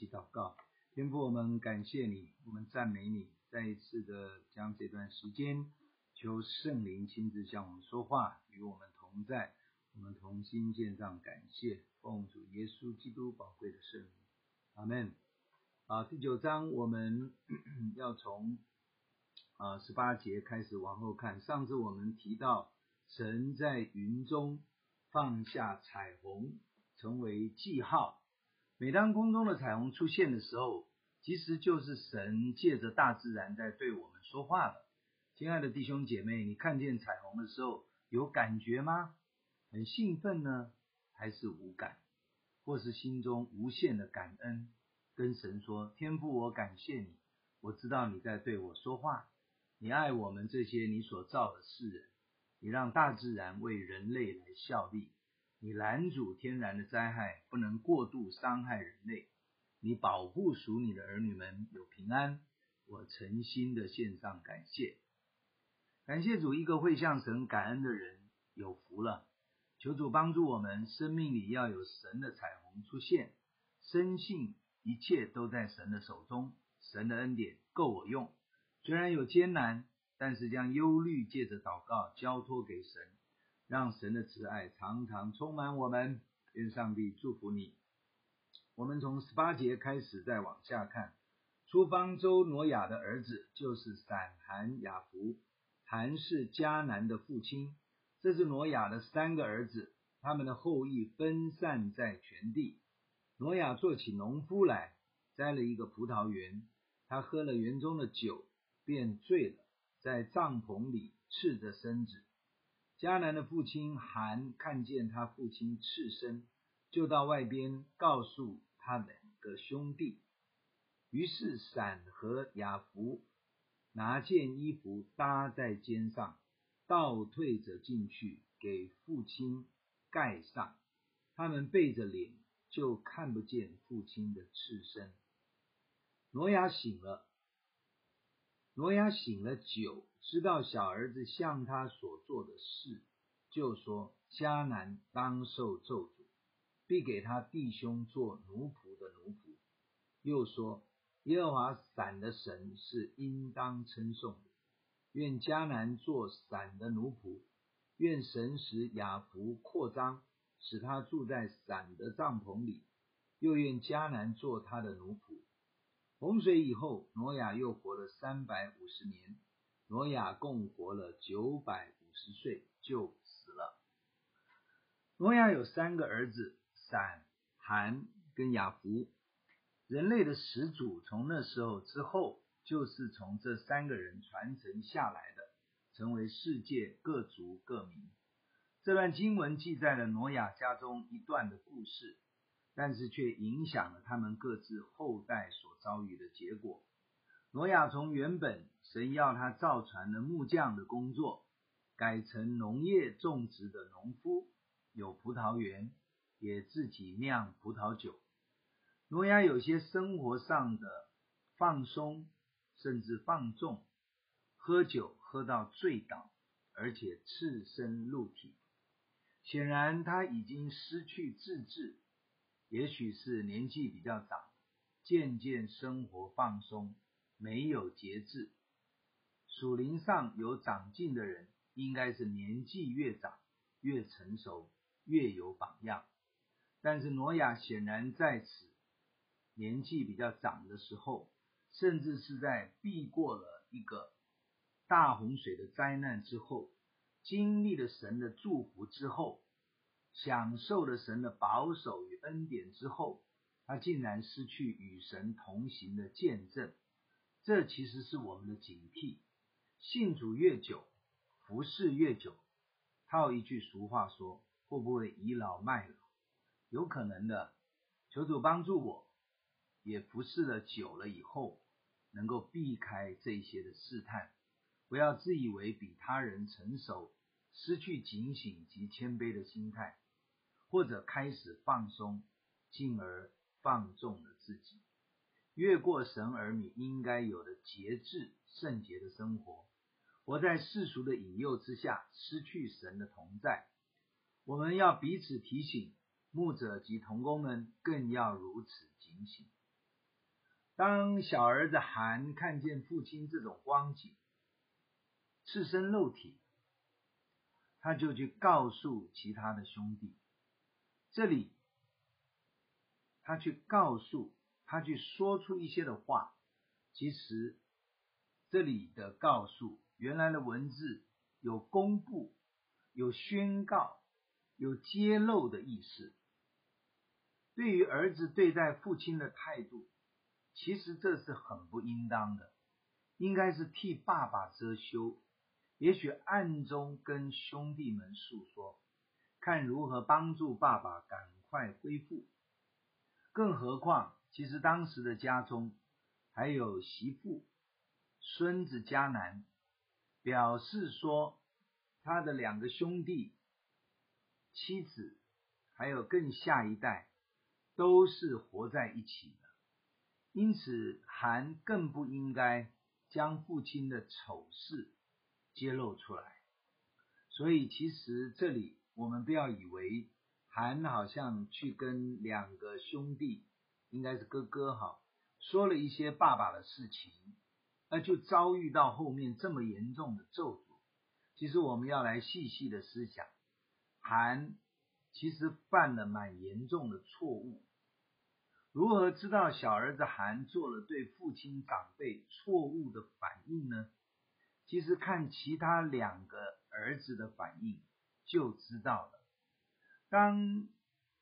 起祷告。天父，我们感谢你，我们赞美你，再一次的将这段时间，求圣灵亲自向我们说话，与我们同在，我们同心献上感谢，奉主耶稣基督宝贵的圣名，阿门。啊，第九章我们 要从啊十八节开始往后看。上次我们提到。神在云中放下彩虹，成为记号。每当空中的彩虹出现的时候，其实就是神借着大自然在对我们说话了。亲爱的弟兄姐妹，你看见彩虹的时候有感觉吗？很兴奋呢，还是无感？或是心中无限的感恩，跟神说：“天父，我感谢你，我知道你在对我说话。你爱我们这些你所造的世人。”你让大自然为人类来效力，你拦阻天然的灾害不能过度伤害人类，你保护属你的儿女们有平安。我诚心的献上感谢，感谢主，一个会向神感恩的人有福了。求主帮助我们，生命里要有神的彩虹出现，深信一切都在神的手中，神的恩典够我用，虽然有艰难。但是将忧虑借着祷告交托给神，让神的慈爱常常充满我们。愿上帝祝福你。我们从十八节开始再往下看，出方舟挪亚的儿子就是闪、含、雅弗。含是迦南的父亲，这是挪亚的三个儿子，他们的后裔分散在全地。挪亚做起农夫来，栽了一个葡萄园，他喝了园中的酒，便醉了。在帐篷里赤着身子，迦南的父亲韩看见他父亲赤身，就到外边告诉他两个兄弟。于是闪和雅弗拿件衣服搭在肩上，倒退着进去给父亲盖上。他们背着脸，就看不见父亲的赤身。挪亚醒了。挪亚醒了酒，知道小儿子向他所做的事，就说：迦南当受咒诅，必给他弟兄做奴仆的奴仆。又说：耶和华闪的神是应当称颂的。愿迦南做闪的奴仆，愿神使雅弗扩张，使他住在闪的帐篷里，又愿迦南做他的奴仆。洪水以后，挪亚又活了三百五十年。挪亚共活了九百五十岁，就死了。挪亚有三个儿子：闪、含跟雅弗。人类的始祖从那时候之后，就是从这三个人传承下来的，成为世界各族各民。这段经文记载了挪亚家中一段的故事。但是却影响了他们各自后代所遭遇的结果。挪亚从原本神要他造船的木匠的工作，改成农业种植的农夫，有葡萄园，也自己酿葡萄酒。挪亚有些生活上的放松，甚至放纵，喝酒喝到醉倒，而且赤身露体。显然他已经失去自制。也许是年纪比较长，渐渐生活放松，没有节制。属灵上有长进的人，应该是年纪越长越成熟，越有榜样。但是挪亚显然在此年纪比较长的时候，甚至是在避过了一个大洪水的灾难之后，经历了神的祝福之后。享受了神的保守与恩典之后，他竟然失去与神同行的见证。这其实是我们的警惕。信主越久，服侍越久，套一句俗话说，会不会倚老卖老？有可能的。求主帮助我，也服侍了久了以后，能够避开这些的试探，不要自以为比他人成熟。失去警醒及谦卑的心态，或者开始放松，进而放纵了自己，越过神儿女应该有的节制圣洁的生活。活在世俗的引诱之下，失去神的同在。我们要彼此提醒，牧者及同工们更要如此警醒。当小儿子韩看见父亲这种光景，赤身露体，他就去告诉其他的兄弟。这里，他去告诉，他去说出一些的话。其实，这里的告诉，原来的文字有公布、有宣告、有揭露的意思。对于儿子对待父亲的态度。其实这是很不应当的，应该是替爸爸遮羞，也许暗中跟兄弟们诉说，看如何帮助爸爸赶快恢复。更何况，其实当时的家中还有媳妇、孙子迦南，表示说他的两个兄弟、妻子，还有更下一代，都是活在一起的。因此，韩更不应该将父亲的丑事揭露出来。所以，其实这里我们不要以为韩好像去跟两个兄弟，应该是哥哥哈，说了一些爸爸的事情，那就遭遇到后面这么严重的咒诅。其实我们要来细细的思想，韩其实犯了蛮严重的错误。如何知道小儿子韩做了对父亲长辈错误的反应呢？其实看其他两个儿子的反应就知道了。当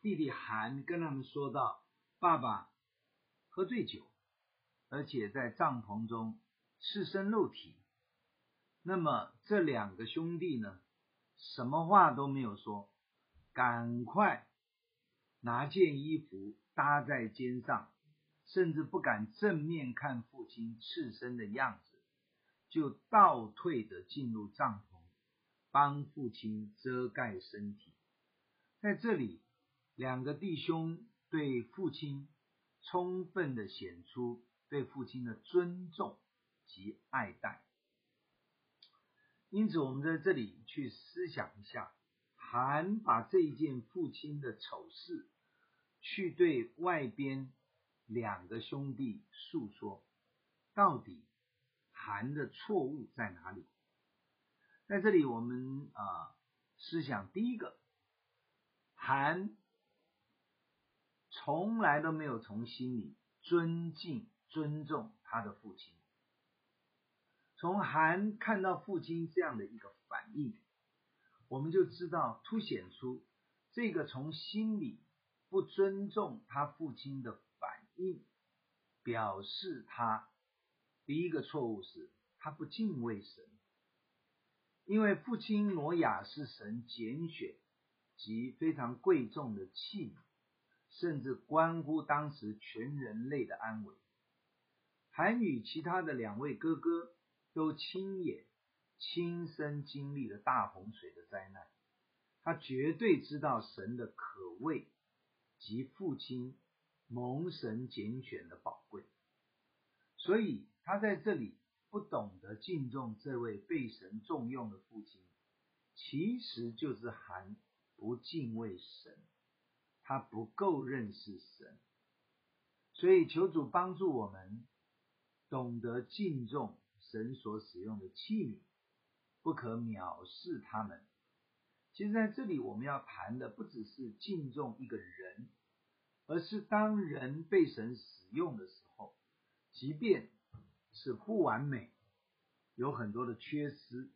弟弟韩跟他们说到：“爸爸喝醉酒，而且在帐篷中赤身露体。”那么这两个兄弟呢，什么话都没有说，赶快拿件衣服。搭在肩上，甚至不敢正面看父亲赤身的样子，就倒退的进入帐篷，帮父亲遮盖身体。在这里，两个弟兄对父亲充分的显出对父亲的尊重及爱戴。因此，我们在这里去思想一下，韩把这一件父亲的丑事。去对外边两个兄弟诉说，到底韩的错误在哪里？在这里，我们啊思想第一个，韩从来都没有从心里尊敬、尊重他的父亲。从韩看到父亲这样的一个反应，我们就知道凸显出这个从心里。不尊重他父亲的反应，表示他第一个错误是他不敬畏神，因为父亲挪亚是神拣选及非常贵重的器皿，甚至关乎当时全人类的安危。韩与其他的两位哥哥都亲眼亲身经历了大洪水的灾难，他绝对知道神的可畏。及父亲蒙神拣选的宝贵，所以他在这里不懂得敬重这位被神重用的父亲，其实就是含不敬畏神，他不够认识神，所以求主帮助我们懂得敬重神所使用的器皿，不可藐视他们。其实在这里，我们要谈的不只是敬重一个人，而是当人被神使用的时候，即便是不完美，有很多的缺失，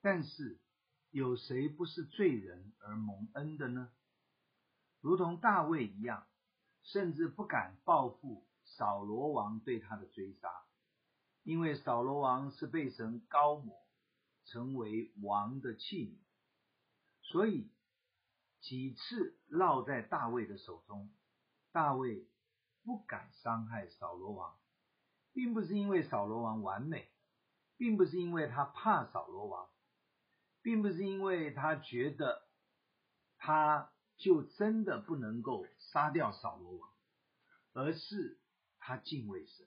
但是有谁不是罪人而蒙恩的呢？如同大卫一样，甚至不敢报复扫罗王对他的追杀，因为扫罗王是被神高抹，成为王的器皿。所以几次落在大卫的手中，大卫不敢伤害扫罗王，并不是因为扫罗王完美，并不是因为他怕扫罗王，并不是因为他觉得他就真的不能够杀掉扫罗王，而是他敬畏神，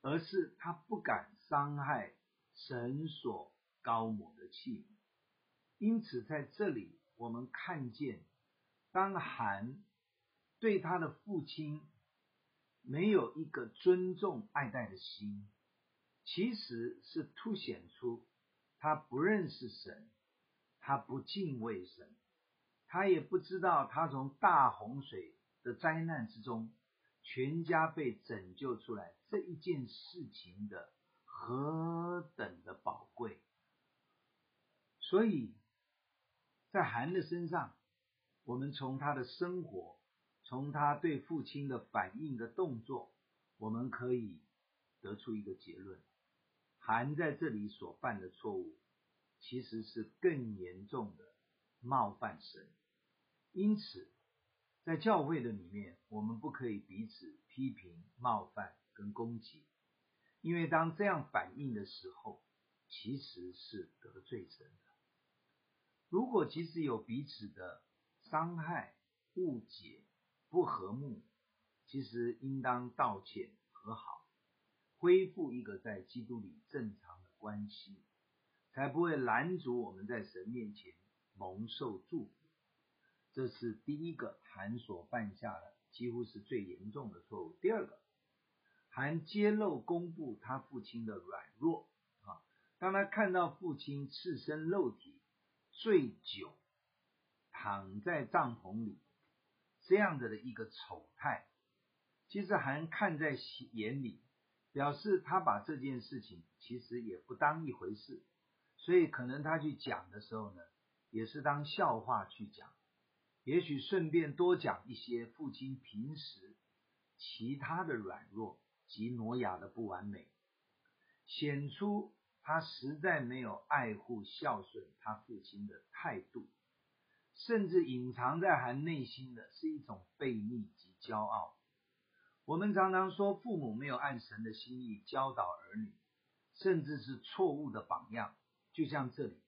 而是他不敢伤害神所高抹的器皿。因此，在这里我们看见，当韩对他的父亲没有一个尊重爱戴的心，其实是凸显出他不认识神，他不敬畏神，他也不知道他从大洪水的灾难之中，全家被拯救出来这一件事情的何等的宝贵，所以在韩的身上，我们从他的生活，从他对父亲的反应的动作，我们可以得出一个结论：韩在这里所犯的错误，其实是更严重的冒犯神。因此，在教会的里面，我们不可以彼此批评、冒犯跟攻击，因为当这样反应的时候，其实是得罪神的。如果即使有彼此的伤害、误解、不和睦，其实应当道歉和好，恢复一个在基督里正常的关系，才不会拦阻我们在神面前蒙受祝福。这是第一个，韩所犯下的几乎是最严重的错误。第二个，韩揭露公布他父亲的软弱啊，当他看到父亲赤身露体、醉酒、躺在帐篷里这样的的一个丑态，其实还看在眼里，表示他把这件事情其实也不当一回事，所以可能他去讲的时候呢，也是当笑话去讲。也许顺便多讲一些父亲平时其他的软弱及挪亚的不完美，显出他实在没有爱护孝顺他父亲的态度，甚至隐藏在韩内心的是一种悖逆及骄傲。我们常常说父母没有按神的心意教导儿女，甚至是错误的榜样。就像这里，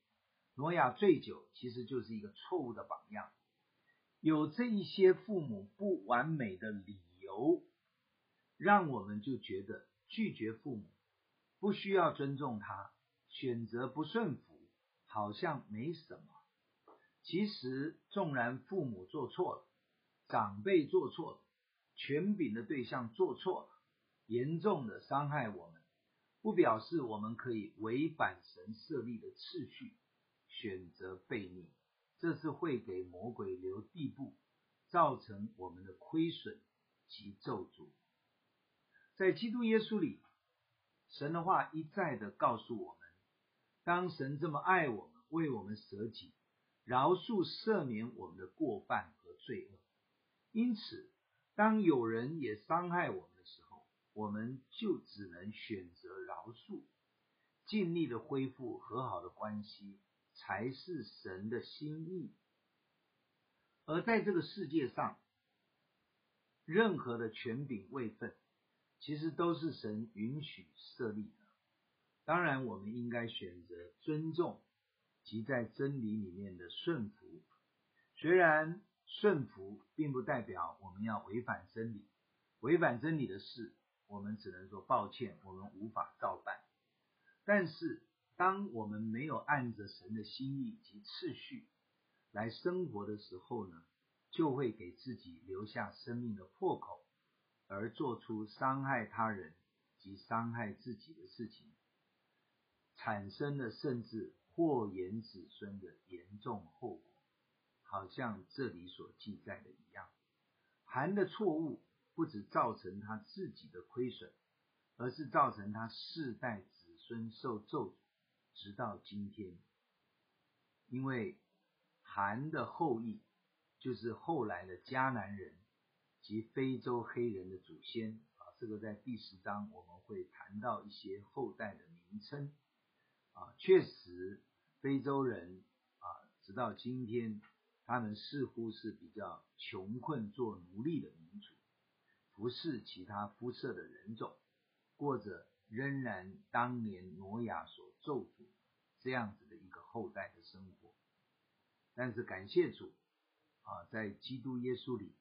挪亚醉酒其实就是一个错误的榜样。有这一些父母不完美的理由，让我们就觉得拒绝父母，不需要尊重他，选择不顺服，好像没什么。其实，纵然父母做错了，长辈做错了，权柄的对象做错了，严重的伤害我们，不表示我们可以违反神设立的次序，选择悖逆。这是会给魔鬼留地步，造成我们的亏损及咒诅。在基督耶稣里，神的话一再的告诉我们：当神这么爱我们，为我们舍己，饶恕赦免我们的过犯和罪恶。因此，当有人也伤害我们的时候，我们就只能选择饶恕，尽力的恢复和好的关系。才是神的心意，而在这个世界上，任何的权柄位分，其实都是神允许设立的。当然，我们应该选择尊重即在真理里面的顺服。虽然顺服并不代表我们要违反真理，违反真理的事，我们只能说抱歉，我们无法照办。但是，当我们没有按着神的心意及次序来生活的时候呢，就会给自己留下生命的破口，而做出伤害他人及伤害自己的事情，产生了甚至祸延子孙的严重后果，好像这里所记载的一样。韩的错误不只造成他自己的亏损，而是造成他世代子孙受咒诅。直到今天，因为韩的后裔就是后来的迦南人及非洲黑人的祖先啊，这个在第十章我们会谈到一些后代的名称啊，确实非洲人啊，直到今天，他们似乎是比较穷困做奴隶的民族，服侍其他肤色的人种，过着。仍然当年挪亚所咒诅这样子的一个后代的生活，但是感谢主啊，在基督耶稣里，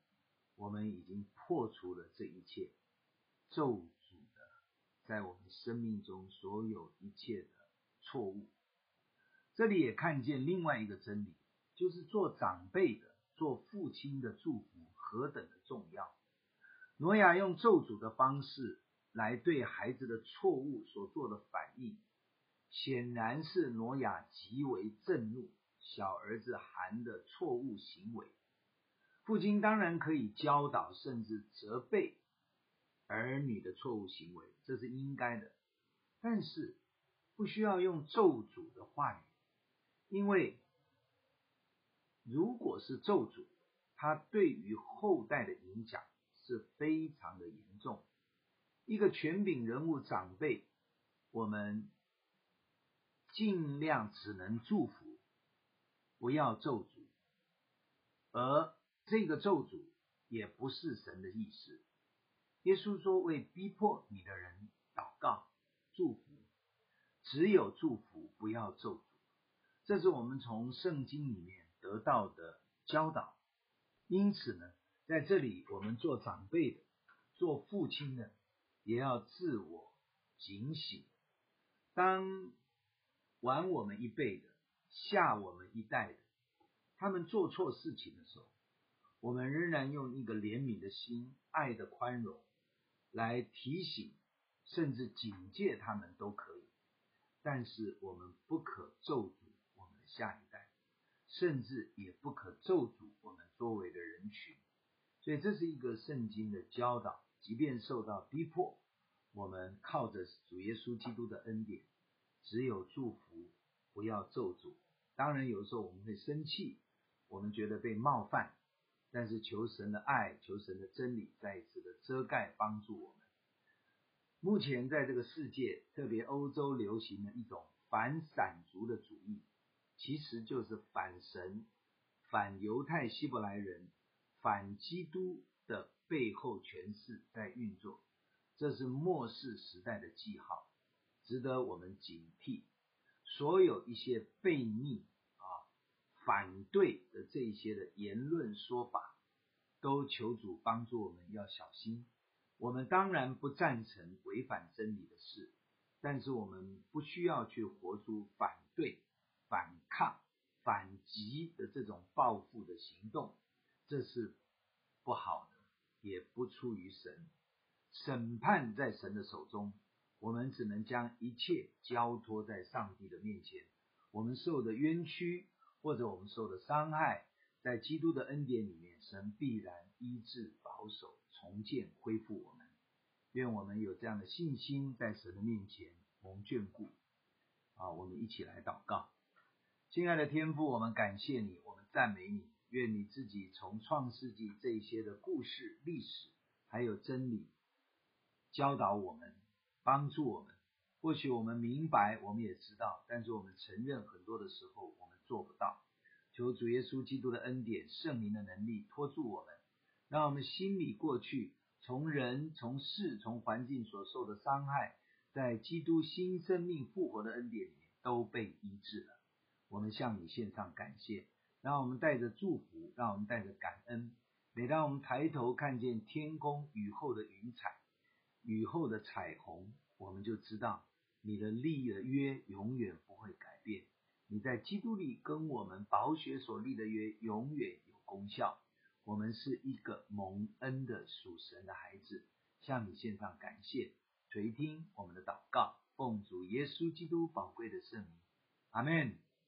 我们已经破除了这一切咒诅的，在我们生命中所有一切的错误。这里也看见另外一个真理，就是做长辈的、做父亲的祝福何等的重要。挪亚用咒诅的方式来对孩子的错误所做的反应，显然是挪亚极为震怒小儿子含的错误行为。父亲当然可以教导甚至责备儿女的错误行为，这是应该的，但是不需要用咒诅的话语，因为如果是咒诅，它对于后代的影响。是非常的严重。一个权柄人物长辈，我们尽量只能祝福，不要咒诅。而这个咒诅也不是神的意思。耶稣说：“为逼迫你的人祷告、祝福，只有祝福，不要咒诅。”这是我们从圣经里面得到的教导。因此呢，在这里，我们做长辈的、做父亲的，也要自我警醒。当晚我们一辈的、下我们一代的，他们做错事情的时候，我们仍然用一个怜悯的心、爱的宽容来提醒，甚至警戒他们都可以。但是我们不可咒诅下一代，甚至也不可咒诅我们周围的人群。所以这是一个圣经的教导，即便受到逼迫，我们靠着主耶稣基督的恩典，只有祝福，不要咒诅。当然，有时候我们会生气，我们觉得被冒犯，但是求神的爱，求神的真理再一次的遮盖帮助我们。目前在这个世界，特别欧洲流行的一种反散族的主义，其实就是反神、反犹太希伯来人。反基督的背后权势在运作，这是末世时代的记号，值得我们警惕。所有一些悖逆啊、反对的这一些的言论说法，都求主帮助我们要小心。我们当然不赞成违反真理的事，但是我们不需要去活出反对、反抗、反击的这种报复的行动。这是不好的，也不出于神。审判在神的手中，我们只能将一切交托在上帝的面前。我们受的冤屈或者我们受的伤害，在基督的恩典里面，神必然医治、保守、重建、恢复我们。愿我们有这样的信心，在神的面前蒙眷顾。啊，我们一起来祷告，亲爱的天父，我们感谢你，我们赞美你。愿你自己从创世纪这些的故事、历史，还有真理，教导我们，帮助我们。或许我们明白，我们也知道，但是我们承认很多的时候我们做不到。求主耶稣基督的恩典、圣灵的能力托住我们，让我们心里过去从人、从事、从环境所受的伤害，在基督新生命复活的恩典里面都被医治了。我们向你献上感谢。让我们带着祝福，让我们带着感恩。每当我们抬头看见天空雨后的云彩、雨后的彩虹，我们就知道你的立的约永远不会改变。你在基督里跟我们宝血所立的约永远有功效。我们是一个蒙恩的属神的孩子，向你献上感谢，垂听我们的祷告，奉主耶稣基督宝贵的圣名，阿门。